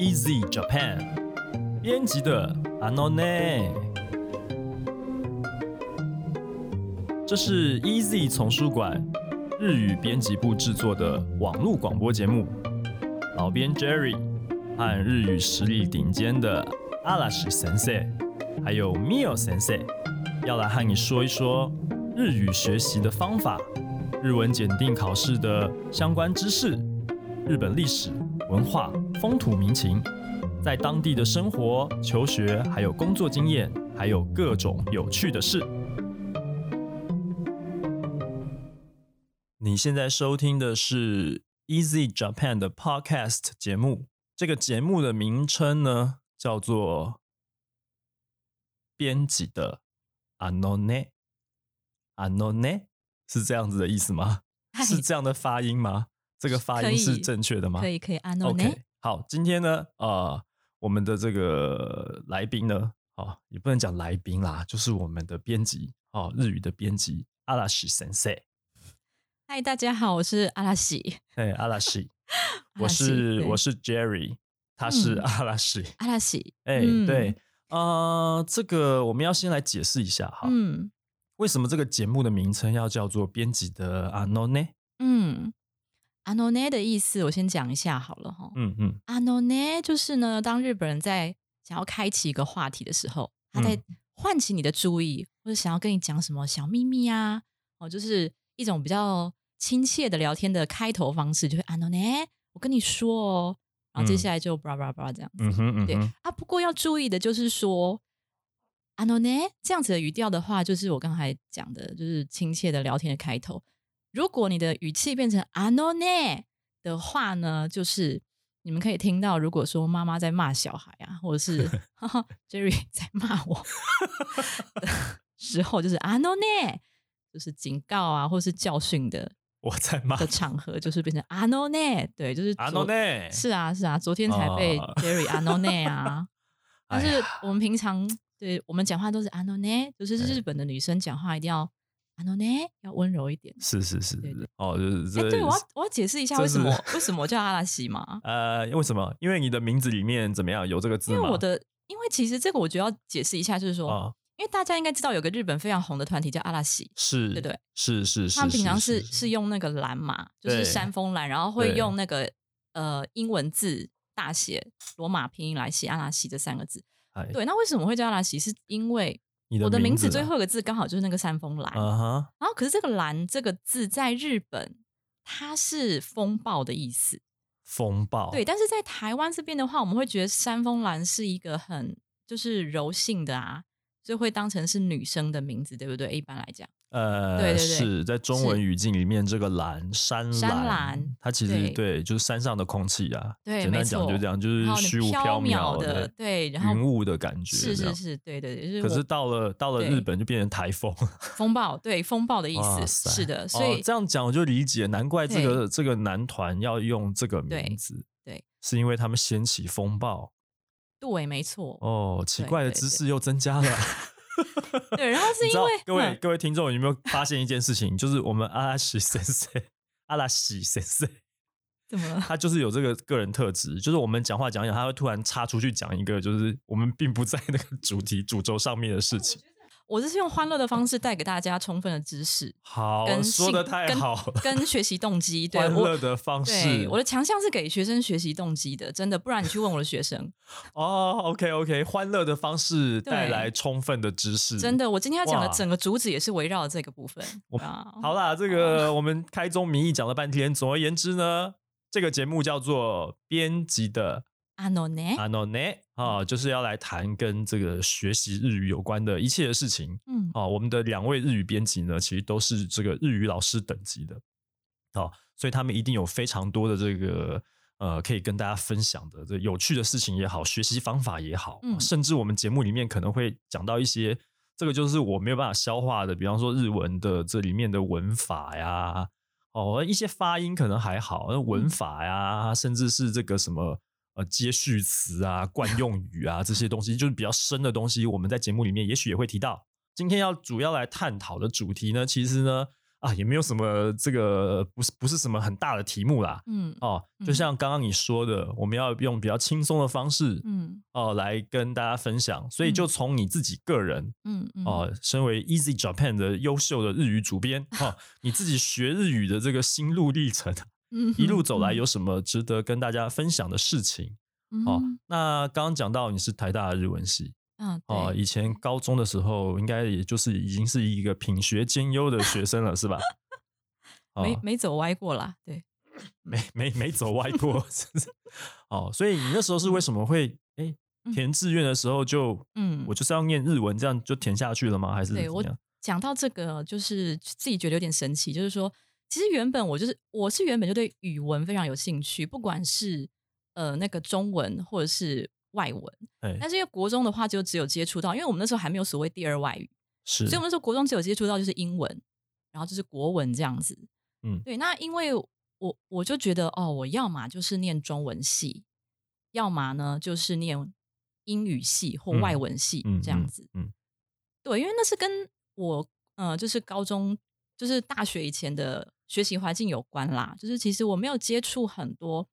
Easy Japan 编辑的 Anone，这是 Easy 丛书馆日语编辑部制作的网络广播节目。老编 Jerry 和日语实力顶尖的阿拉西先生，还有 Mio Sensei，，要来和你说一说日语学习的方法、日文检定考试的相关知识、日本历史文化、风土民情，在当地的生活、求学，还有工作经验，还有各种有趣的事。你现在收听的是 Easy Japan 的 Podcast 节目，这个节目的名称呢叫做编辑的 Anone。Anone 是这样子的意思吗？是这样的发音吗？这个发音是正确的吗？可以可以，Anone。好，今天呢，呃，我们的这个来宾呢，哦，也不能讲来宾啦，就是我们的编辑，哦，日语的编辑阿拉西先生。嗨，大家好，我是阿拉西。哎，阿拉西，我是我是 Jerry，他是嗯阿拉西。阿拉西，哎、嗯对，呃，这个我们要先来解释一下哈，嗯为什么这个节目的名称要叫做编辑的阿诺呢？嗯，Anone 的意思我先讲一下好了哈。嗯嗯 Anone 就是呢，当日本人在想要开启一个话题的时候，他在嗯。唤起你的注意，或者想要跟你讲什么小秘密啊，哦，就是一种比较亲切的聊天的开头方式，就会 Anone，我跟你说哦，然后接嗯下来就 blah blah blah 这样子。嗯哼嗯对，啊，不过要注意的就是说，啊 no 呢？这样子的语调的话，就是我刚才讲的，就是亲切的聊天的开头。如果你的语气变成啊 no 呢的话呢，就是你们可以听到，如果说妈妈在骂小孩啊，或者是 哈哈 Jerry 在骂我 的时候，就是啊 no 呢，就是警告啊，或是教训的我在骂的场合，就是变成啊 no 呢，对，就是阿昨诺呢？是啊，是啊，昨天才被哦 Jerry 阿诺内啊，但是我们平常对我们讲话都是阿诺内，就是哎日本的女生讲话一定要呢，要温柔一点。是是是对对哦，就是哎，这对我要我要解释一下为什么为什么我叫阿拉西嘛？呃，为什么？因为你的名字里面怎么样有这个字吗？因为我的，因为其实这个我觉得要解释一下，就是说，啊，因为大家应该知道有个日本非常红的团体叫阿拉西，是，对不对？是是是，他们平常是是是用那个蓝嘛，就是山峰蓝，然后会用那个呃英文字大写罗马拼音来写阿拉西这三个字。哎对，那为什么会叫阿拉西？是因为你的我的名字最后一个字刚好就是那个山峰蓝，然后可是这个蓝这个字在日本它是风暴的意思，风暴对，但是在台湾这边的话，我们会觉得山峰蓝是一个很就是柔性的啊，所以会当成是女生的名字，对不对？一般来讲，呃，对对对是在中文语境里面，这个蓝山山蓝它其实对对，就是山上的空气啊，对简单讲就这样，就是虚无缥缈的，对，然后云雾的感觉，是是是，对对对，就是可是到了到了日本就变成台风，风暴，对风暴的 意思，是的，所哦以、这样讲我就理解，难怪这个这个男团要用这个名字，对，是因为他们掀起风暴对，没错，哦，奇怪的知识又增加了。对，然后是因为各位嗯各位听众有没有发现一件事情？就是我们阿拉西先生，阿拉西先生，怎么了？他就是有这个个人特质，就是我们讲话讲讲，他会突然插出去讲一个，就是我们并不在那个主题主轴上面的事情。我是用欢乐的方式带给大家充分的知识，好，跟说的太好了，跟学习动机。对欢乐的方对式。我的强项是给学生学习动机的，真的，不然你去问我的学生，哦，OK OK，欢乐的方式带来充分的知识，真。的，我今天要讲的整个主旨也是围绕这个部分。好啦，这个我们开宗明义讲了半天，总而言之呢，这个节目叫做编辑的阿诺呢？阿诺呢啊，就是要来谈跟这个学习日语有关的一切的事情。嗯啊，我们的两位日语编辑呢，其实都是这个日语老师等级的，哦，所以他们一定有非常多的这个呃，可以跟大家分享的这有趣的事情也好，学习方法也好，嗯甚至我们节目里面可能会讲到一些这个就是我没有办法消化的，比方说日文的这里面的文法呀，哦，一些发音可能还好，那文法呀，甚至是这个什么。呃，接续词啊、惯用语啊这些东西，就是比较深的东西，我们在节目里面也许也会提到。今天要主要来探讨的主题呢，其实呢，啊，也没有什么这个不是不是什么很大的题目啦。嗯哦，就嗯像刚刚你说的，我们要用比较轻松的方式嗯哦来跟大家分享，所以就嗯从你自己个人嗯嗯哦，身为 Easy Japan 的优秀的日语主编哦，你自己学日语的这个心路历程，嗯一路走来嗯有什么值得跟大家分享的事情？哦嗯，那刚刚讲到你是台大的日文系嗯哦，以前高中的时候应该也就是已经是一个品学兼优的学生了，是吧？哦没没走歪过啦，对，没没没走歪过？哦，所以你那时候是为什么会哎嗯填志愿的时候就嗯我就是要念日文，这样就填下去了吗？还是对我？讲到这个，就是自己觉得有点神奇，就是说，其实原本我就是我是原本就对语文非常有兴趣，不管是呃那个中文或者是外文，哎，但是因为国中的话就只有接触到，因为我们那时候还没有所谓第二外语，是所以我们那时候国中只有接触到就是英文，然后就是国文这样子。嗯对。那因为我我就觉得哦，我要嘛就是念中文系，要么呢就是念英语系或嗯外文系这样子。嗯对，因为那是跟我呃，就是高中就是大学以前的学习环境有关啦。就是其实我没有接触很多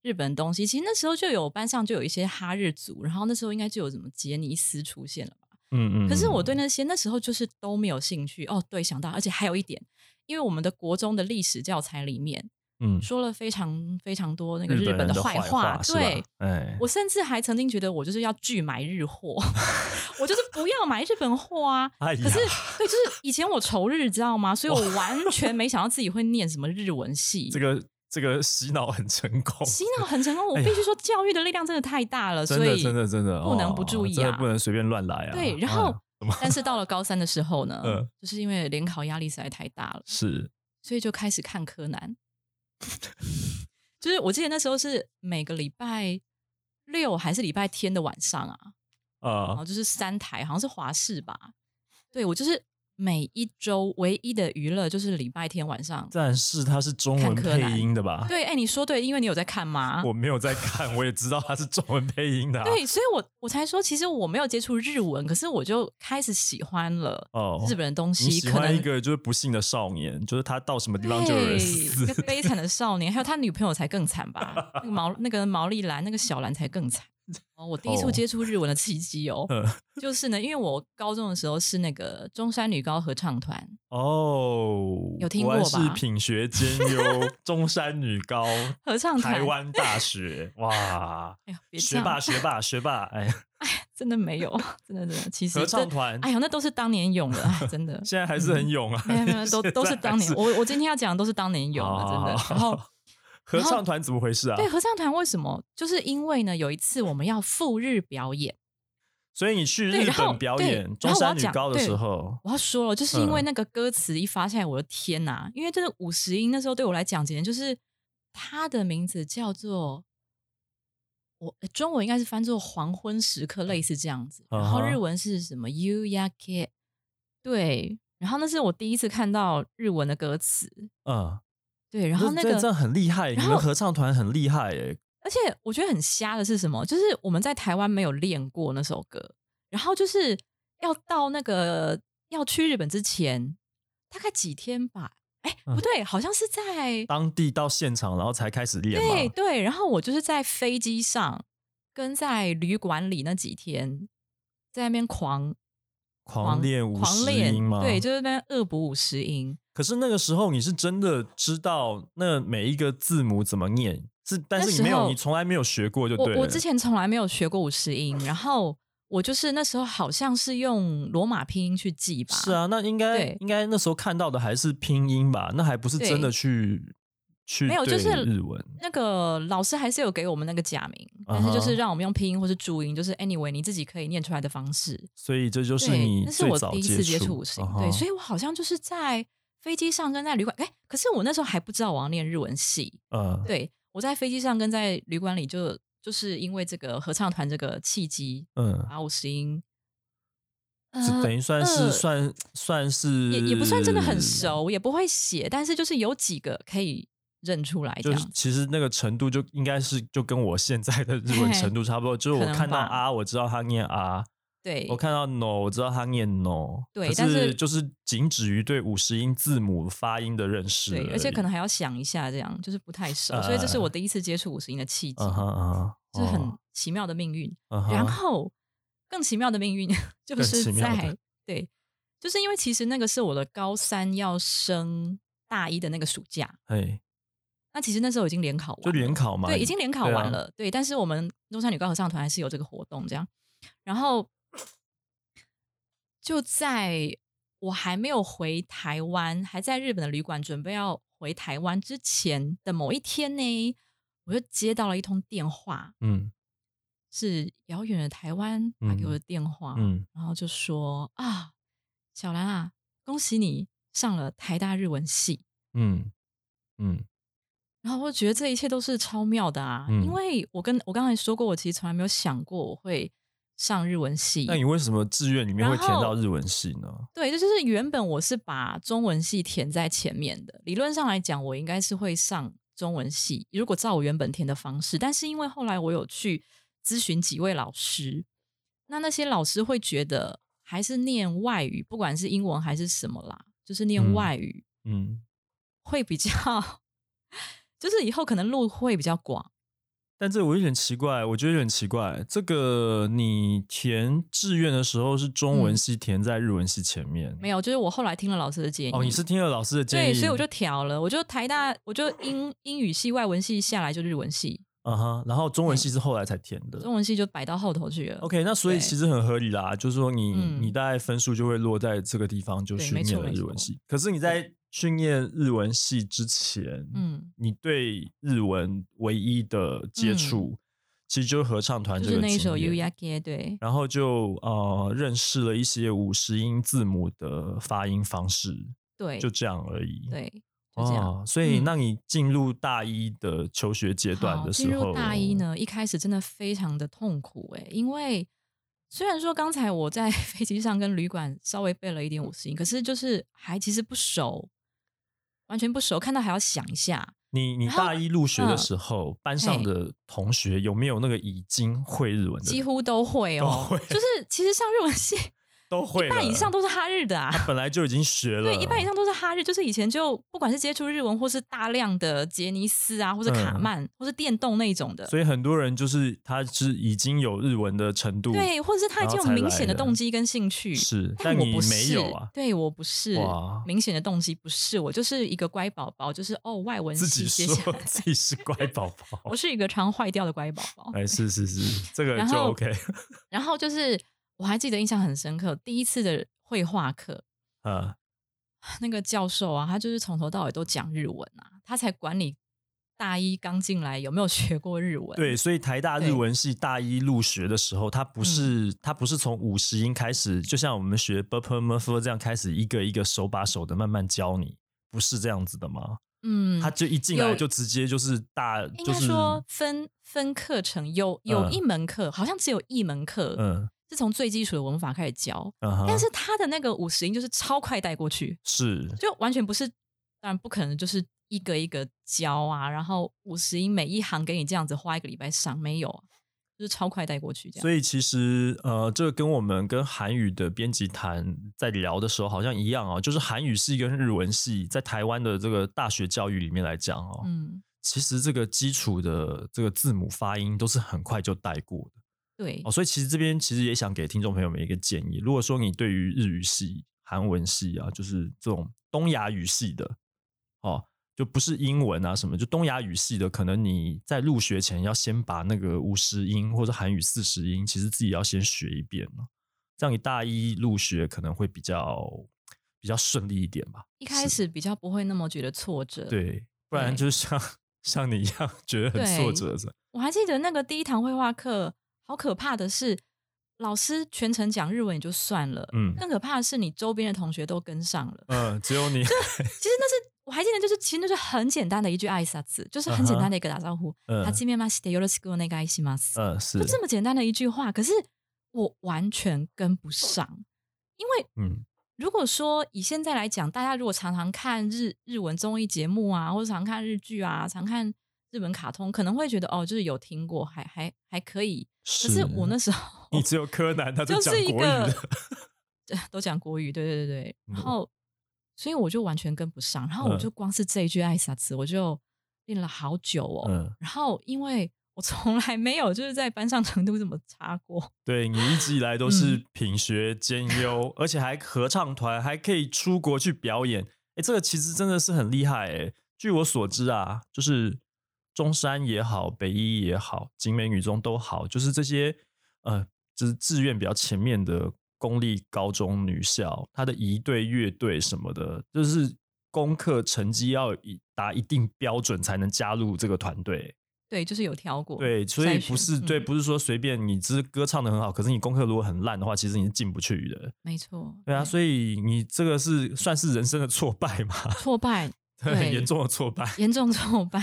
日本东西，其实那时候就有班上就有一些哈日族，然后那时候应该就有什么杰尼斯出现了吧。嗯嗯。可是我对嗯那些那时候就是都没有兴趣。哦，对，想到，而且还有一点，因为我们的国中的历史教材里面嗯说了非常非常多那个日日本的坏话，对。哎，我甚至还曾经觉得我就是要拒买日货，我就是不要买日本货啊。哎可是，对，就是以前我仇日，知道吗？所以我完全没想到自己会念什么日文系。这个这个洗脑很成功，洗脑很成功，我 必须说，教育的力量真的太大了，所以真的真的不能不注意啊不能随便乱来啊。对。然后哎，但是到了高三的时候呢，嗯就是因为联考压力实在太大了，是所以就开始看柯南。就是我记得那时候是每个礼拜六还是礼拜天的晚上啊，然啊后就是三台，好像是华视吧。对我就是每一周唯一的娱乐就是礼拜天晚上。但是它是中文配音的吧？对，哎，你说对，因为你有在看吗？我没有在看，我也知道它是中文配音的啊。对，所以我我才说，其实我没有接触日文，可是我就开始喜欢了哦日本的东你西，喜欢一个就是不幸的少年，就是他到什么地方就有人对死一个悲惨的少年，还有他女朋友才更惨吧？那个毛那个毛利兰，那个小兰才更惨。哦，我第一次哦接触日文的契机哦，嗯就是呢，因为我高中的时候是那个中山女高合唱团，哦，有听过吧是品学兼优，中山女高，合唱团台湾大学，哇，哎学霸学霸学霸，哎哎，真的没有，真的真的，其实合唱团，哎呀，那都是当年勇的，哎，真的。现在还是很勇啊，没有没有，都都是在当年，我我今天要讲的都是当年勇的，真的。然后合唱团怎么回事啊？对合唱团为什么？就是因为呢，有一次我们要赴日表演，所以你去日本表演中山女高的时候，我要说了，就是因为嗯那个歌词一发下来，我的天呐！因为这个五十音那时候对我来讲，简直就是它的名字叫做我呃中文应该是翻作黄昏时刻，类似这样子。然后日文是什么 “you yake”，对。然后那是我第一次看到日文的歌词，嗯，对。然后那个这这这很厉害，你们合唱团很厉害哎，而且我觉得很瞎的是什么？就是我们在台湾没有练过那首歌，然后就是要到那个要去日本之前，大概几天吧。哎，嗯不对，好像是在当地到现场然后才开始练，对对，然后我就是在飞机上跟在旅馆里那几天，在那边狂狂练五十音吗？对，就是那边恶补五十音。可是那个时候你是真的知道那每一个字母怎么念，是但是你没有，你从来没有学过就对了。我我之前从来没有学过五十音，然后我就是那时候好像是用罗马拼音去记吧。是啊，那应该应该那时候看到的还是拼音吧？那还不是真的去去没有就是日文那个老师还是有给我们那个假名，但是就是让我们用拼音或是注音，就是 anyway 你自己可以念出来的方式。所以这就是，你那是我第一次接触触五十音。对，所以我好像就是在飞机上跟在旅馆，哎，可是我那时候还不知道我要念日文系。嗯，对，我在飞机上跟在旅馆里就就是因为这个合唱团这个契机，嗯，把五十音。是等于算是呃算算是也也不算真的很，熟，也不会写，但是就是有几个可以认出来这就是。其实那个程度就应该是就跟我现在的日文程度差不多，就是我看到啊，我知道他念啊，对我看到 no，我知道他念 no，可对但是就是仅止于对五十音字母发音的认识对，而且可能还要想一下，这样就是不太熟，所以这是我第一次接触五十音的契机，嗯哼嗯哼，是很哦奇妙的命运。然后更奇妙的命运就是在对，就是因为其实那个是我的高三要升大一的那个暑假，嘿，那其实那时候已经联考完了，就联考嘛，对，已经联考对啊完了，对。但是我们中山女高合唱团还是有这个活动，这样。然后就在我还没有回台湾，还在日本的旅馆准备要回台湾之前的某一天呢，我就接到了一通电话，嗯。是遥远的台湾打给我的电话，嗯。然后就说啊，小兰啊，恭喜你上了台大日文系。嗯嗯。然后我觉得这一切都是超妙的啊，嗯。因为我跟我刚才说过，我其实从来没有想过我会上日文系。那你为什么志愿里面会填到日文系呢？对，这就是原本我是把中文系填在前面的，理论上来讲，我应该是会上中文系，如果照我原本填的方式。但是因为后来我有去咨询几位老师，那那些老师会觉得还是念外语，不管是英文还是什么啦，就是念嗯外语、嗯，会比较，就是以后可能路会比较广。但这我有点奇怪，我觉得有点奇怪。这个你填志愿的时候是中文嗯系填在日文系前面，没有，就是我后来听了老师的建议。哦，你是听了老师的建议对，议，所以我就调了，我就台大，我就英英语系、外文系下来就日文系，嗯哼，然后中文系是后来才填的。中文系就摆到后头去了。OK，那所以其实很合理啦，就是说你、嗯你大概分数就会落在这个地方，就对去念了日文系。可是你在训练日文系之前，嗯，你对日文唯一的接触，其实就是合唱团这个就是那一首《经 U 验 y a k 对，然后就呃认识了一些五十音字母的发音方式，对，就这样而已。对，就这样。哦，所以嗯那你进入大一的求学阶段的时候，进入大一？呢，一开始真的非常的痛苦哎、因为虽然说刚才我在 飞机上跟旅馆稍微背了一点五十音，可是就是还其实不熟，完全不熟，看到还要想一下。你你大一入学的嗯时候，班上的同学有没有那个已经会日文的？几乎都会哦，都会就是其实上日文系都会一半以上都是哈日的啊，他本来就已经学了，对，一半以上都是哈日，就是以前就不管是接触日文，或是大量的杰尼斯啊，或是卡嗯。曼，或是电动那一种的，所以很多人就是他是已经有日文的程度，对，或者是他已经有明显的动机跟兴趣，是，但我不是。有啊，对我不是。哇。明显的动机，不是我就是一个乖宝宝，就是哦外文自，己说来。自己是乖宝宝。我，是一个常坏掉的乖宝宝，哎，是是是，这个就然后 OK 然后就是我还记得印象很深刻，第一次的绘画课，啊，那个教授啊，他就是从头到尾都讲日文啊，他才管你大一刚进来有没有学过日文。对，所以台大日文系大一入学的时候，他不是他不是从五十音开始，就像我们学 b u r p e m u r f 这样开始一个一个手把手的慢慢教你，不是这样子的吗？嗯，他就一进来有就直接就是大，应该就是说分分课程，有有嗯一门课、好像只有一门课，嗯是从最基础的文法开始教，但是他的那个五十音就是超快带过去，是就完全不是，当然不可能就是一个一个教啊，然后五十音每一行给你这样子花一个礼拜上，没有啊，就是超快带过去这样。所以其实呃，这个跟我们跟韩语的编辑谈在聊的时候好像一样哦，就是韩语系跟日文系在台湾的这个大学教育里面来讲哦，嗯，其实这个基础的这个字母发音都是很快就带过的对哦，，所以其实这边其实也想给听众朋友们一个建议，如果说你对于日语系、韩文系啊，就是这种东亚语系的哦。就不是英文啊什么，就东亚语系的，可能你在入学前要先把那个五十音或者韩语四十音，其实自己要先学一遍了，这样你大一入学可能会比较比较顺利一点吧。一开始比较不会那么觉得挫折。，对，不然就是像 像你一样觉得很挫折的。我还记得那个第一堂绘画课，好可怕的是，老师全程讲日文也就算了，嗯更可怕的是你周边的同学都跟上了。嗯，只有你，其实那是我还记得，就是其实那是很简单的一句挨萨字，就是很简单的一个打招呼。嗯はじめまして、よろしくお願いします。嗯，是就，这么简单的一句话，可是我完全跟不上，因为嗯如果说以现在来讲，大家如果常常看日日文综艺节目啊，或者常看日剧啊，常看 日本卡通，可能会觉得哦，就是有听过，还还还可以。可是我那时候你只有柯南，他 就是一讲国语个的，都讲国语，对对对对。嗯然后，所以我就完全跟不上。然后我就光是这一句爱萨词，我就练了好久哦。嗯然后，因为我从来没有就是在班上程度这么差过，对你一直以来都嗯是品学兼优，而且还合唱团，还可以出国去表演。哎，这个其实真的是很厉害哎。据我所知啊，就是中山也好，北一也好，景美女中都好，就是这些呃，就是志愿比较前面的公立高中女校，她的仪队、乐队什么的，就是功课成绩要以达一定标准才能加入这个团队。对，就是有挑过。对，所以不是对，嗯不是说随便你只是歌唱的很好，可是你功课如果很烂的话，其实你是进不去的。没错。对啊，所以你这个是算是人生的挫败嘛？挫败，对，很对严重的挫败。严重挫败。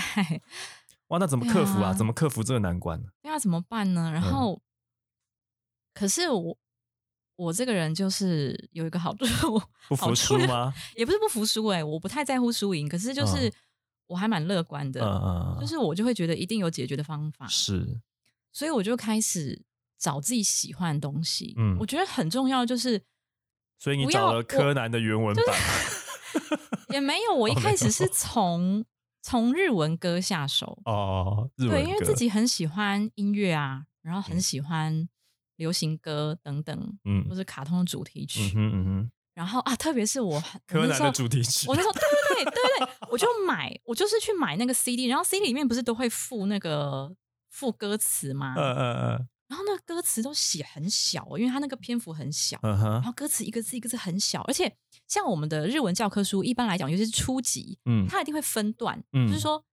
哇，那怎么克服啊？啊怎么克服这个难关呢？那怎么办呢？然嗯后，可是我我这个人就是有一个好处，不服输吗？也不是不服输哎、我不太在乎输赢，可是就是嗯我还蛮乐观的，就是我就会觉得一定有解决的方法，是，所以我就开始找自己喜欢的东西。嗯我觉得很重要，就是所以你找了柯南的原文版。也没有，我 一开始是有从从日文歌下手，哦，日文对，因为自己很喜欢音乐啊，然后很嗯。喜欢流行歌等等，嗯。或是卡通的主题曲。嗯哼嗯哼，然后啊，特别是我很柯南的主题曲我那时候。对对对对对，我就买，我就是去买那个 CD，然后 CD 里面不是都会附那个附歌词吗？嗯嗯嗯然后那歌词都写很小哦，因为它那个篇幅很小，然后歌词一个字一个字很小，而且像我们的日文教科书，一般来讲，尤其是初级，嗯它一定会分段，嗯就是说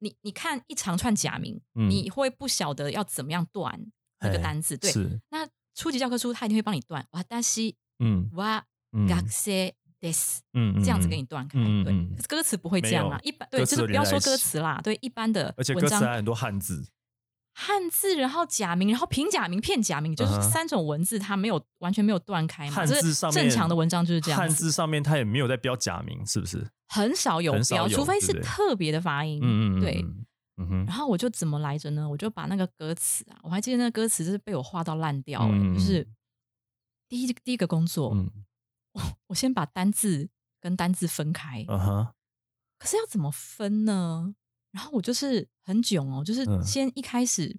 你你看一长串假名，嗯你会不晓得要怎么样断那个哎单字，对。是那初级教科书它一定会帮你断，哇，但是嗯哇嗯学生です。嗯嗯这样子嗯给你断开，嗯对，歌词不会这样啊。一般对，就是不要说歌词啦，对，一般的而且文章歌词还很多汉字。汉字，然后假名，然后平假名、片假名，就是三种文字，它没有完全没有断开嘛。汉这字上面正常的文章就是这样汉，字上面它也没有在标假名，是不是？很少有标，除非是特别的发音。嗯嗯嗯，对。嗯然后我就怎么来着呢？我就把那个歌词啊，我还记得那个歌词就是被我画到烂掉、欸，嗯嗯就是第一第一个工作，嗯我先把单字跟单字分开，嗯哼，可是要怎么分呢？然后我就是很囧哦，就是嗯先一开始，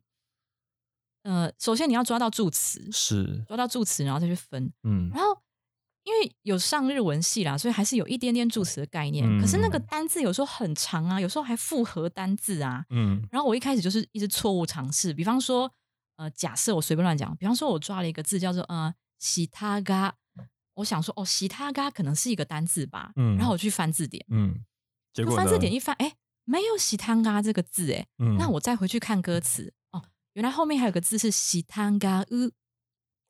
呃，首先你要抓到助词，是，抓到助词，然后再去分。嗯然后因为有上日文系啦，所以还是有一点点助词的概念。嗯可是那个单字有时候很长啊，有时候还复合单字啊。嗯然后我一开始就是一直错误尝试，比方说，呃，假设我随便乱讲，比方说我抓了一个字叫做呃喜他嘎，我想说哦喜他嘎可能是一个单字吧，嗯然后我去翻字典，嗯，结果翻字典一翻，哎，没有喜汤嘎这个字，哎，嗯。那我再回去看歌词，哦，原来后面还有个字是喜汤嘎乌，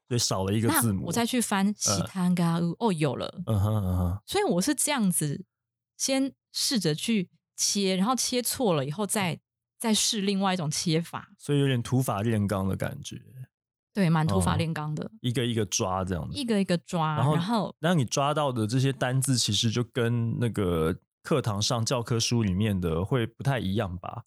所以少了一个字母，我再去翻喜汤嘎乌，哦，有了，嗯哼嗯哼，所以我是这样子，先试着去切，然后切错了以后再再试另外一种切法，所以有点土法炼钢的感觉，对，蛮土法哦炼钢的，一个一个抓这样子。一个一个抓，然后然后那你抓到的这些单字，其实就跟那个课堂上教科书里面的会不太一样吧？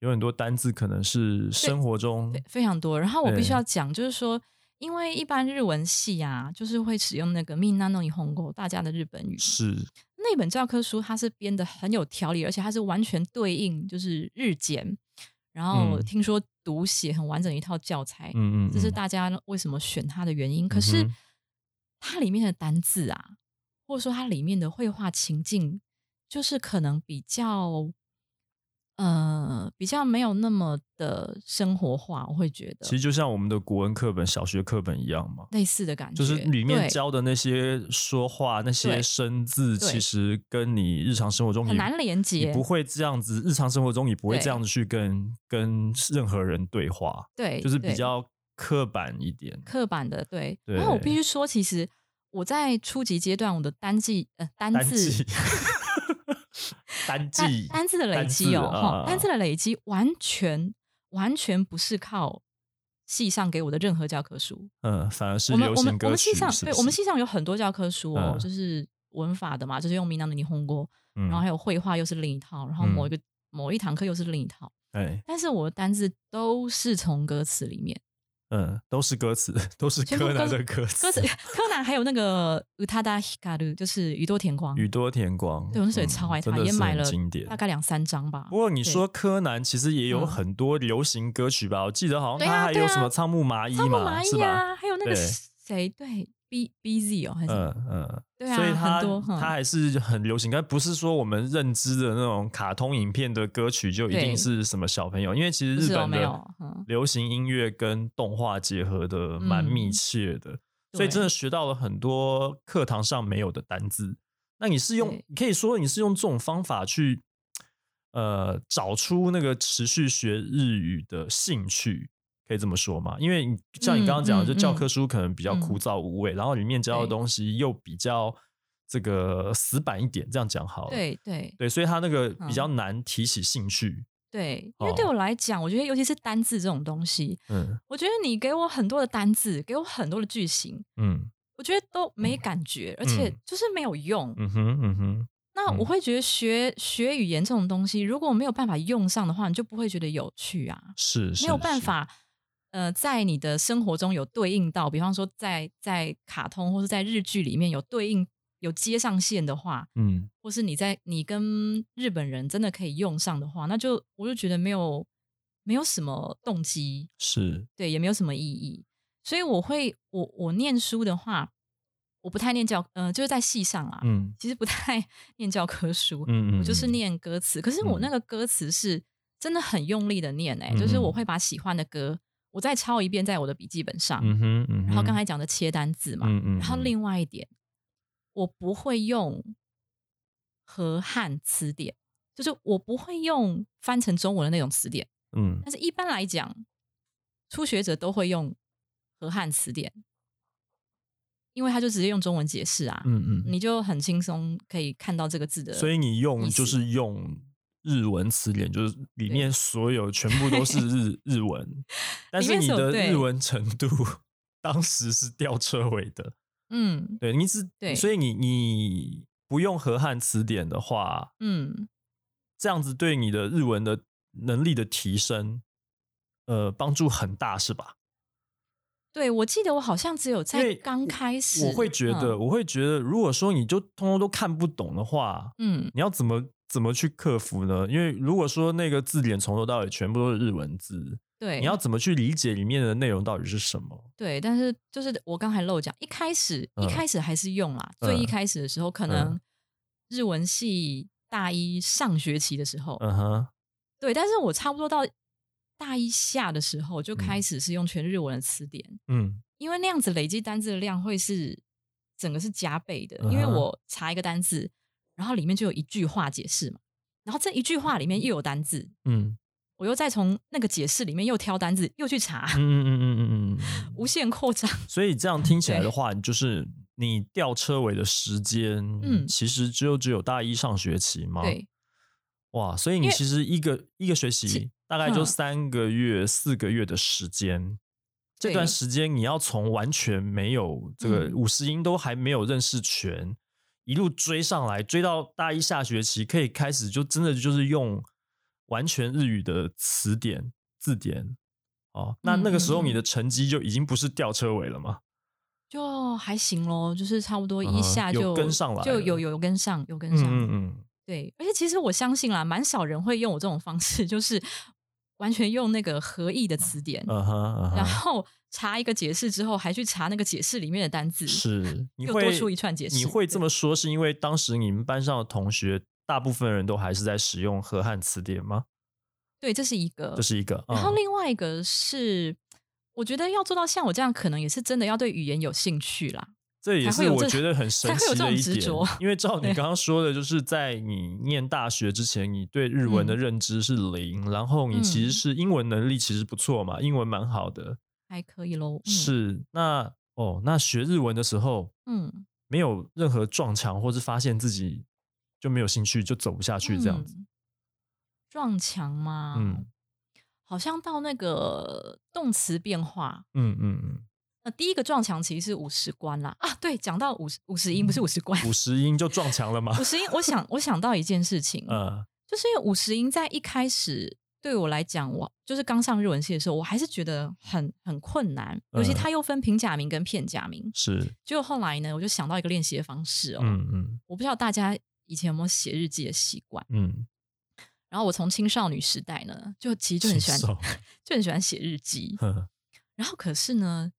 有很多单字可能是生活中非非常多。然后我必须要讲，就是说，因为一般日文系啊，就是会使用那个 Minano Nihongo 大家的日本语，是那本教科书它是编的很有条理，而且它是完全对应就是日检，然后嗯听说读写很完整一套教材，嗯嗯，嗯这是大家为什么选它的原因。可是它里面的单字啊，或者说它里面的绘画情境，就是可能比较呃比较没有那么的生活化，我会觉得其实就像我们的国文课本、小学课本一样嘛，类似的感觉，就是里面教的那些说话、那些生字，其实跟你日常生活中很难连接你不会这样子，日常生活中你不会这样子去跟跟任何人对话，对，就是比较刻板一点。刻板的，对。对然后我必须说，其实我在初级阶段，我的单记呃单单字 单字单字的累积哦，单字的累积完全完全不是靠系上给我的任何教科书。嗯，反而是我们我们我们系上对我们系上有很多教科书哦，嗯就是文法的嘛，就是用闽南的霓虹锅，嗯然后还有绘画又是另一套，然后某一个、某一堂课又是另一套。哎，但是我的单字都是从歌词里面。嗯，都是歌词，都是柯南的歌词。歌词，柯南还有那个宇多田光，就是宇多田光。宇多田光，对，我那时候也超爱他，也买了经典，大概两三张吧。不过你说柯南其实也有很多流行歌曲吧？我记得好像他还有什么仓木麻衣嘛，是吧？还有那个谁？对。B B Z 哦，还是？嗯嗯，对啊，所以它它还是很流行，但不是说我们认知的那种卡通影片的歌曲就一定是什么小朋友，因为其实日本的流行音乐跟动画结合的蛮密切的，所以真的学到了很多课堂上没有的单字。那你是用可以说你是用这种方法去呃找出那个持续学日语的兴趣。可以这么说嘛？因为你像你刚刚讲的，就教科书可能比较枯燥无味，然后里面教的东西又比较这个死板一点，这样讲好了。对对对，所以他那个比较难提起兴趣。对，因为对我来讲，我觉得尤其是单字这种东西，嗯，我觉得你给我很多的单字，给我很多的句型，嗯，我觉得都没感觉，而且就是没有用。嗯哼，嗯哼。那我会觉得学学语言这种东西，如果没有办法用上的话，你就不会觉得有趣啊。是，没有办法。呃，在你的生活中有对应到，比方说在在卡通或是在日剧里面有对应有接上线的话，嗯，或是你在你跟日本人真的可以用上的话，那就我就觉得没有没有什么动机，是对，也没有什么意义。所以我会我我念书的话，我不太念教，呃，就是在戏上啊，嗯，其实不太 念教科书，嗯嗯，我就是念歌词。可是我那个歌词是真的很用力的念，哎，就是我会把喜欢的歌。我再抄一遍在我的笔记本上，然后刚才讲的切单字嘛，然后另外一点，我不会用和汉词典，就是我不会用翻成中文的那种词典，嗯，但是一般来讲，初学者都会用和汉词典，因为他就直接用中文解释啊，嗯嗯，你就很轻松可以看到这个字的，所以你用就是用。日文词典就是里面所有全部都是日 日文，但是你的日文程度当时是吊车尾的，嗯，对，你是，所以你你不用和汉词典的话，嗯，这样子对你的日文的能力的提升，呃，帮助很大，是吧？对，我记得我好像只有在刚开始，我会觉得，我会觉得，如果说你就通通都看不懂的话，嗯，你要怎么？怎么去克服呢？因为如果说那个字典从头到尾全部都是日文字，对，你要怎么去理解里面的内容到底是什么？对，但是就是我刚才漏讲，一开始一开始还是用啦，最一开始的时候，可能日文系大一上学期的时候，嗯哼，对，但是我差不多到大一下的时候就开始是用全日文的词典，嗯，因为那样子累积单字的量会是整个是加倍的，因为我查一个单字。然后里面就有一句话解释嘛，然后这一句话里面又有单字，嗯，我又再从那个解释里面又挑单字，又去查，嗯嗯嗯嗯嗯嗯，无限扩张。所以这样听起来的话，就是你吊车尾的时间，嗯，其实只有只有大一上学期嘛？对，哇，所以你其实一个一个学期大概就三个月、四个月的时间，这段时间你要从完全没有这个五十音都还没有认识全。一路追上来，追到大一下学期可以开始，就真的就是用完全日语的词典字典哦。那那个时候你的成绩就已经不是吊车尾了吗？就还行咯，就是差不多一下就跟上来，就有有跟上，有跟上。嗯嗯，对。而且其实我相信啦，蛮少人会用我这种方式，就是完全用那个合意的词典，然后。查一个解释之后，还去查那个解释里面的单字，是又多出一串解释。你会这么说，是因为当时你们班上的同学大部分人都还是在使用和汉词典吗？对，这是一个，这是一个。然后另外一个是，我觉得要做到像我这样，可能也是真的要对语言有兴趣啦。这也是我觉得很神奇的一点，因为照你刚刚说的，就是在你念大学之前，你对日文的认知是零，然后你其实是英文能力其实不错嘛，英文蛮好的。还可以喽。是那哦，那学日文的时候，嗯，没有任何撞墙，或是发现自己就没有兴趣，就走不下去这样子。撞墙吗？嗯，好像到那个动词变化，嗯嗯嗯。那第一个撞墙其实是五十关啦。啊，对，讲到五十五十音，不是五十关，五十音就撞墙了吗？五十音，我想我想到一件事情，嗯，就是因为五十音在一开始。对我来讲，我就是刚上日文系的时候，我还是觉得很很困难，尤其嗯它又分平假名跟片假名。是，结果后来呢，我就想到一个练习的方式哦，嗯嗯我不知道大家以前有没有写日记的习惯。嗯，然后我从青少女时代呢，就其实就很喜欢，就很喜欢写日记。呵然后可是呢，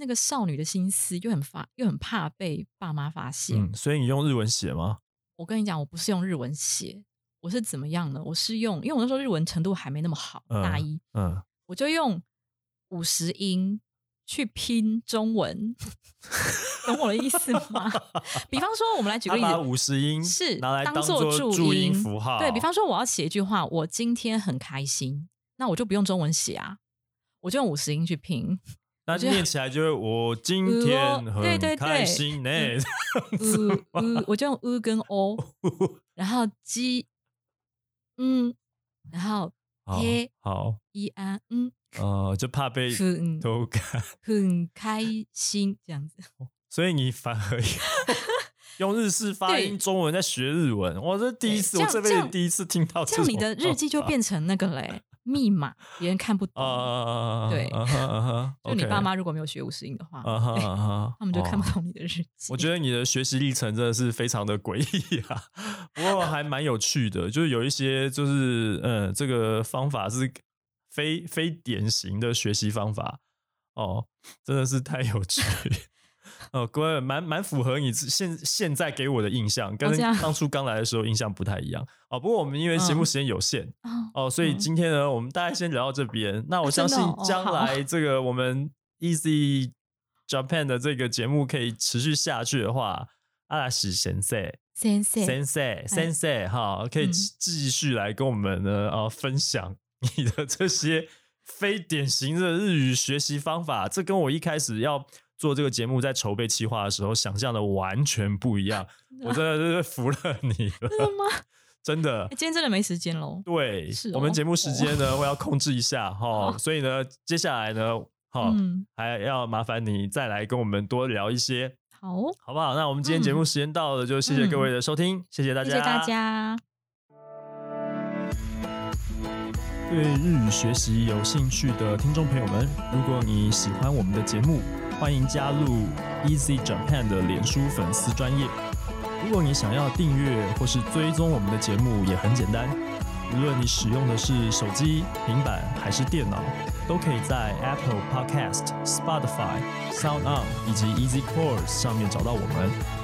那个少女的心思又很发，又很怕被爸妈发现。嗯，所以你用日文写吗？我跟你讲，我不是用日文写，我是怎么样呢？我是用，因为我那时候日文程度还没那么好，嗯大一嗯，我就用五十音去拼中文，懂我的意思吗？比方说，我们来举个例子，五十音是拿来当做做注音符号，对比方说，我要写一句话，我今天很开心，那我就不用中文写啊，我就用五十音去拼。那念起来就是我今呃天很开对心呢。呃呃，我就用 u 跟 o，然后鸡，嗯，然后耶好，一啊嗯，呃，就怕被很偷看，很开心这样子。所以你反而用 日式发音中文在学日文，我这第一次，我这辈子第一次听到种这样你的日记就变成那个嘞密码，别人看不懂。啊，对啊哈啊哈就你爸妈如果没有学五十音的话，啊哈啊哈，他们就看不懂你的日记。我觉得你的学习历程真的是非常的诡异啊，不过还蛮有趣的，就是有一些就是嗯，这个方法是非非典型的学习方法哦，真的是太有趣。哦，各位蛮蛮符合你现现在给我的印象，跟当初刚来的时候印象不太一样。哦。不过我们因为节目嗯。时间有限，啊哦，所以嗯。今天呢，我们大概先聊到这边。那我啊相信将来。这个我们 Easy Japan 的这个节目可以持续下去的话，阿拉西先生、先生，先生、先生哈，可以嗯。继续来跟我们呢呃分享你的这些非典型的日语学习方法。这跟我一开始要做这个节目在筹备企划的时候想象的完全不一样。我真的是服了你了，真的吗？真的哎。今天真的没时间喽。对，是哦我们节目时间呢，我要控制一下哈，好所以呢，接下来呢，哈，嗯，还要麻烦你再来跟我们多聊一些，好，好不好？那我们今天节目时间到了，就谢谢各位的收听，谢谢大家，谢谢大。家。对日语学习有兴趣的听众朋友们，如果你喜欢我们的节目，欢迎加入 Easy Japan 的脸书粉丝专业。如果你想要订阅或是追踪我们的节目，也很简单。无论你使用的是手机、平板还是电脑，都可以在 Apple Podcast、Spotify、Sound On 以及 Easy Course 上面找到我们。